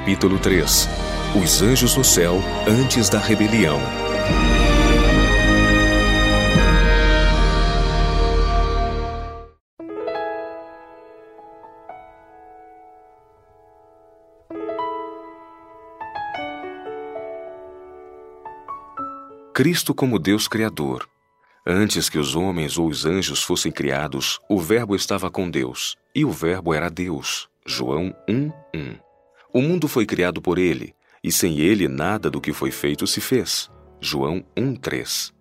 Capítulo 3 Os anjos no céu antes da rebelião. Cristo como Deus Criador. Antes que os homens ou os anjos fossem criados, o Verbo estava com Deus, e o Verbo era Deus. João 1, 1. O mundo foi criado por ele, e sem ele nada do que foi feito se fez. João 1:3.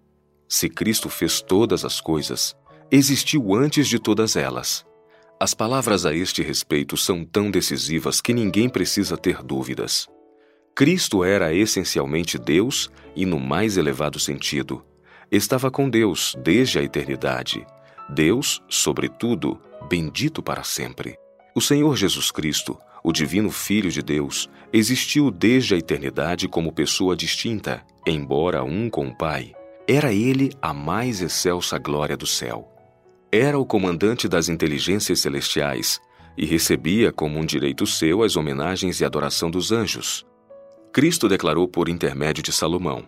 Se Cristo fez todas as coisas, existiu antes de todas elas. As palavras a este respeito são tão decisivas que ninguém precisa ter dúvidas. Cristo era essencialmente Deus e, no mais elevado sentido, estava com Deus desde a eternidade. Deus, sobretudo, bendito para sempre. O Senhor Jesus Cristo o Divino Filho de Deus existiu desde a eternidade como pessoa distinta, embora um com o Pai. Era ele a mais excelsa glória do céu. Era o comandante das inteligências celestiais e recebia como um direito seu as homenagens e adoração dos anjos. Cristo declarou por intermédio de Salomão: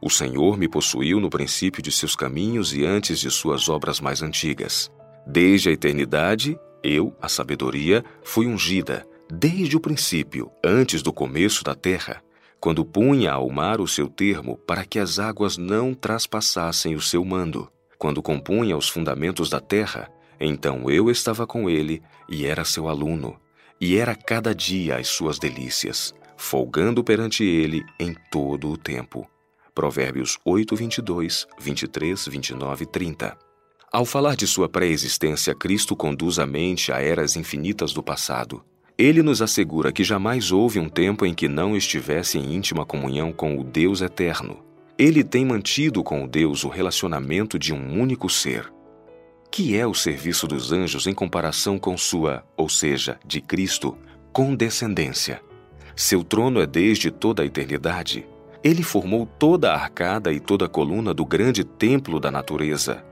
O Senhor me possuiu no princípio de seus caminhos e antes de suas obras mais antigas. Desde a eternidade, eu, a sabedoria, fui ungida desde o princípio, antes do começo da terra, quando punha ao mar o seu termo para que as águas não traspassassem o seu mando, quando compunha os fundamentos da terra, então eu estava com ele e era seu aluno, e era cada dia as suas delícias, folgando perante ele em todo o tempo. Provérbios 8, 22, 23, 29 e 30. Ao falar de sua pré-existência, Cristo conduz a mente a eras infinitas do passado, ele nos assegura que jamais houve um tempo em que não estivesse em íntima comunhão com o Deus eterno. Ele tem mantido com o Deus o relacionamento de um único ser. Que é o serviço dos anjos em comparação com sua, ou seja, de Cristo, condescendência? Seu trono é desde toda a eternidade. Ele formou toda a arcada e toda a coluna do grande templo da natureza.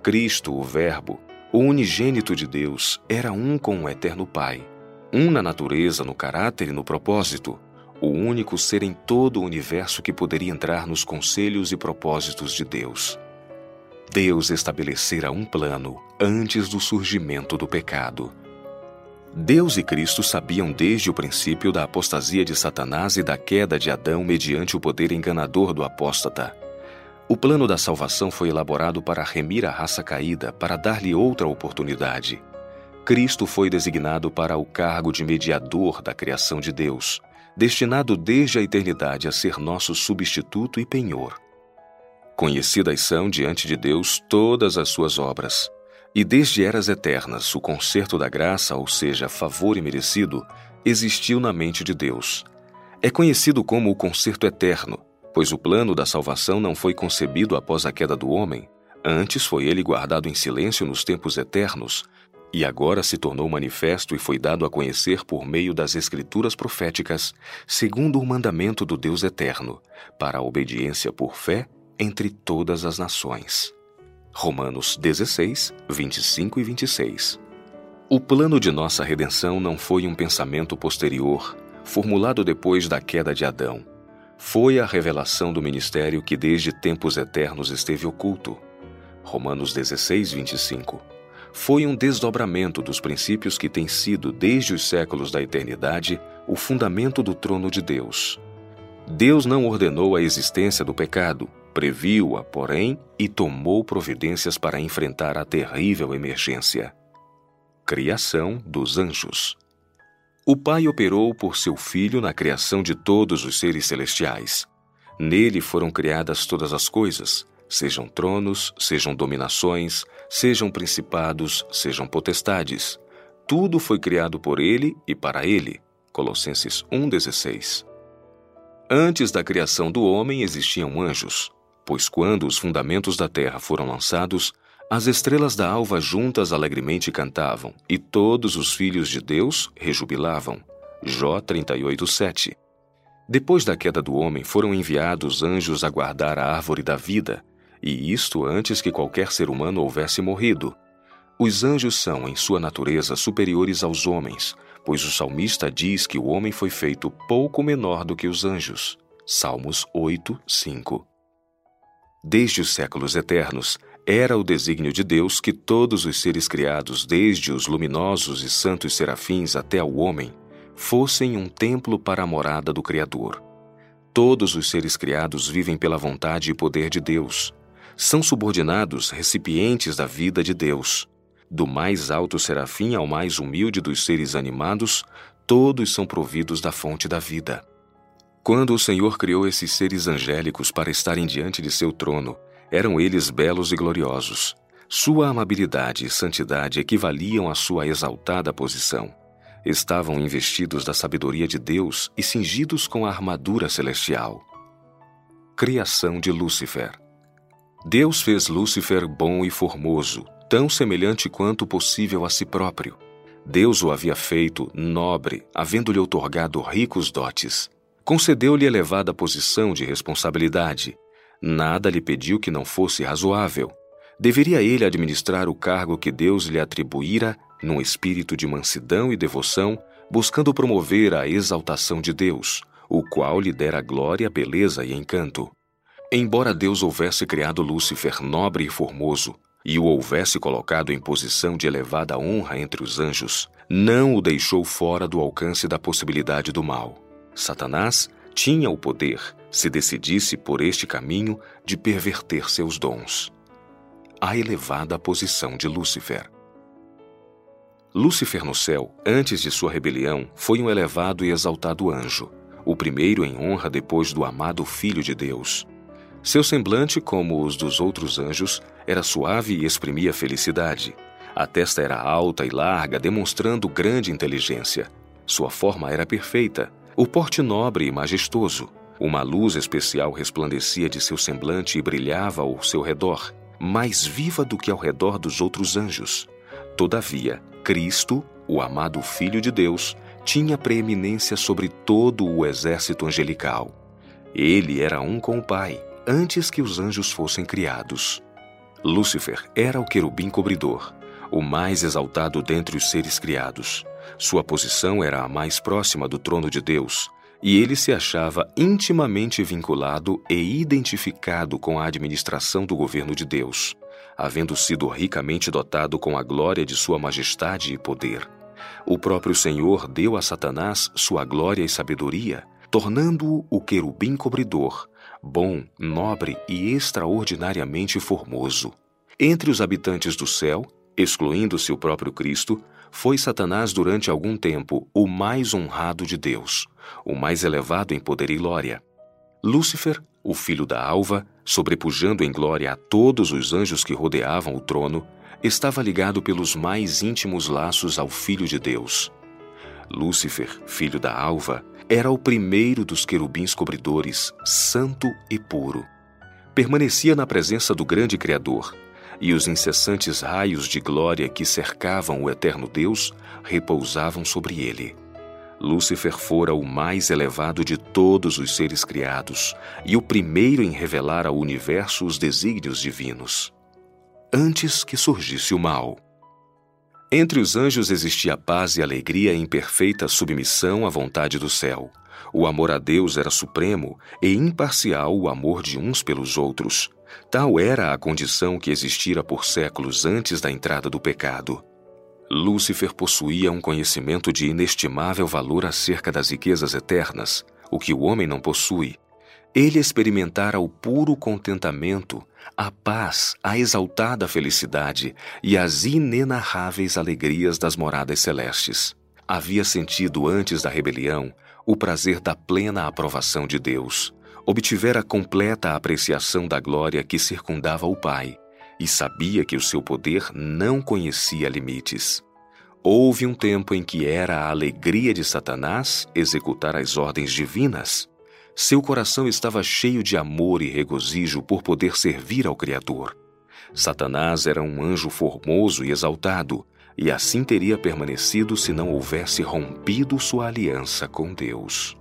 Cristo, o Verbo, o unigênito de Deus, era um com o eterno Pai um na natureza, no caráter e no propósito, o único ser em todo o universo que poderia entrar nos conselhos e propósitos de Deus. Deus estabelecera um plano antes do surgimento do pecado. Deus e Cristo sabiam desde o princípio da apostasia de Satanás e da queda de Adão mediante o poder enganador do apóstata. O plano da salvação foi elaborado para remir a raça caída, para dar-lhe outra oportunidade. Cristo foi designado para o cargo de mediador da criação de Deus, destinado desde a eternidade a ser nosso substituto e penhor. Conhecidas são diante de Deus todas as suas obras, e desde eras eternas o concerto da graça, ou seja, favor imerecido, existiu na mente de Deus. É conhecido como o concerto eterno, pois o plano da salvação não foi concebido após a queda do homem, antes foi ele guardado em silêncio nos tempos eternos, e agora se tornou manifesto e foi dado a conhecer por meio das Escrituras proféticas, segundo o mandamento do Deus eterno, para a obediência por fé entre todas as nações. Romanos 16, 25 e 26. O plano de nossa redenção não foi um pensamento posterior, formulado depois da queda de Adão. Foi a revelação do ministério que desde tempos eternos esteve oculto. Romanos 16, 25 foi um desdobramento dos princípios que têm sido, desde os séculos da eternidade, o fundamento do trono de Deus. Deus não ordenou a existência do pecado, previu-a, porém, e tomou providências para enfrentar a terrível emergência. Criação dos anjos. O Pai operou por seu Filho na criação de todos os seres celestiais. Nele foram criadas todas as coisas, sejam tronos, sejam dominações, sejam principados, sejam potestades. Tudo foi criado por ele e para ele. Colossenses 1,16. Antes da criação do homem existiam anjos, pois quando os fundamentos da terra foram lançados, as estrelas da alva juntas alegremente cantavam, e todos os filhos de Deus rejubilavam. Jó 38:7. Depois da queda do homem, foram enviados anjos a guardar a árvore da vida, e isto antes que qualquer ser humano houvesse morrido. Os anjos são, em sua natureza, superiores aos homens, pois o salmista diz que o homem foi feito pouco menor do que os anjos. Salmos 8, 5. Desde os séculos eternos, era o desígnio de Deus que todos os seres criados, desde os luminosos e santos serafins até ao homem, fossem um templo para a morada do Criador. Todos os seres criados vivem pela vontade e poder de Deus. São subordinados recipientes da vida de Deus. Do mais alto serafim ao mais humilde dos seres animados, todos são providos da fonte da vida. Quando o Senhor criou esses seres angélicos para estarem diante de seu trono, eram eles belos e gloriosos. Sua amabilidade e santidade equivaliam à sua exaltada posição. Estavam investidos da sabedoria de Deus e cingidos com a armadura celestial. Criação de Lúcifer Deus fez Lúcifer bom e formoso, tão semelhante quanto possível a si próprio. Deus o havia feito nobre, havendo-lhe otorgado ricos dotes. Concedeu-lhe elevada posição de responsabilidade. Nada lhe pediu que não fosse razoável. Deveria ele administrar o cargo que Deus lhe atribuíra num espírito de mansidão e devoção, buscando promover a exaltação de Deus, o qual lhe dera glória, beleza e encanto. Embora Deus houvesse criado Lúcifer nobre e formoso, e o houvesse colocado em posição de elevada honra entre os anjos, não o deixou fora do alcance da possibilidade do mal. Satanás tinha o poder, se decidisse por este caminho, de perverter seus dons. A elevada posição de Lúcifer. Lúcifer no céu, antes de sua rebelião, foi um elevado e exaltado anjo, o primeiro em honra depois do amado Filho de Deus. Seu semblante, como os dos outros anjos, era suave e exprimia felicidade. A testa era alta e larga, demonstrando grande inteligência. Sua forma era perfeita, o porte nobre e majestoso. Uma luz especial resplandecia de seu semblante e brilhava ao seu redor, mais viva do que ao redor dos outros anjos. Todavia, Cristo, o amado Filho de Deus, tinha preeminência sobre todo o exército angelical. Ele era um com o Pai, antes que os anjos fossem criados. Lúcifer era o querubim cobridor, o mais exaltado dentre os seres criados. Sua posição era a mais próxima do trono de Deus, e ele se achava intimamente vinculado e identificado com a administração do governo de Deus, havendo sido ricamente dotado com a glória de sua majestade e poder. O próprio Senhor deu a Satanás sua glória e sabedoria, tornando-o o querubim cobridor, bom, nobre e extraordinariamente formoso. Entre os habitantes do céu, excluindo-se o próprio Cristo, foi Satanás durante algum tempo o mais honrado de Deus, o mais elevado em poder e glória. Lúcifer, o filho da alva, sobrepujando em glória a todos os anjos que rodeavam o trono, estava ligado pelos mais íntimos laços ao Filho de Deus. Lúcifer, filho da alva, era o primeiro dos querubins cobridores, santo e puro. Permanecia na presença do grande Criador, e os incessantes raios de glória que cercavam o eterno Deus repousavam sobre ele. Lúcifer fora o mais elevado de todos os seres criados e o primeiro em revelar ao universo os desígnios divinos. Antes que surgisse o mal. Entre os anjos existia paz e alegria em perfeita submissão à vontade do céu. O amor a Deus era supremo e imparcial o amor de uns pelos outros. Tal era a condição que existira por séculos antes da entrada do pecado. Lúcifer possuía um conhecimento de inestimável valor acerca das riquezas eternas, o que o homem não possui. Ele experimentara o puro contentamento, a paz, a exaltada felicidade e as inenarráveis alegrias das moradas celestes. Havia sentido antes da rebelião o prazer da plena aprovação de Deus. Obtivera completa apreciação da glória que circundava o Pai e sabia que o seu poder não conhecia limites. Houve um tempo em que era a alegria de Satanás executar as ordens divinas. Seu coração estava cheio de amor e regozijo por poder servir ao Criador. Satanás era um anjo formoso e exaltado, e assim teria permanecido se não houvesse rompido sua aliança com Deus.